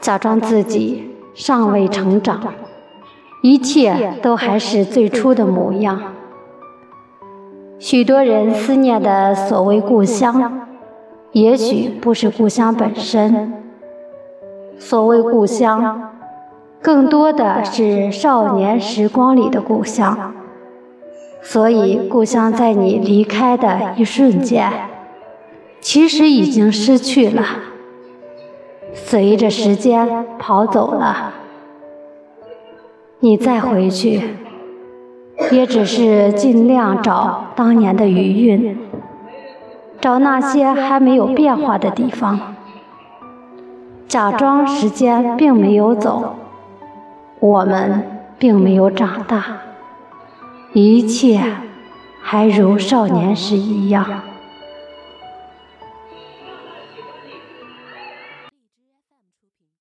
假装自己尚未成长，一切都还是最初的模样。许多人思念的所谓故乡，也许不是故乡本身。所谓故乡，更多的是少年时光里的故乡。所以，故乡在你离开的一瞬间，其实已经失去了，随着时间跑走了。你再回去。也只是尽量找当年的余韵，找那些还没有变化的地方，假装时间并没有走，我们并没有长大，一切还如少年时一样。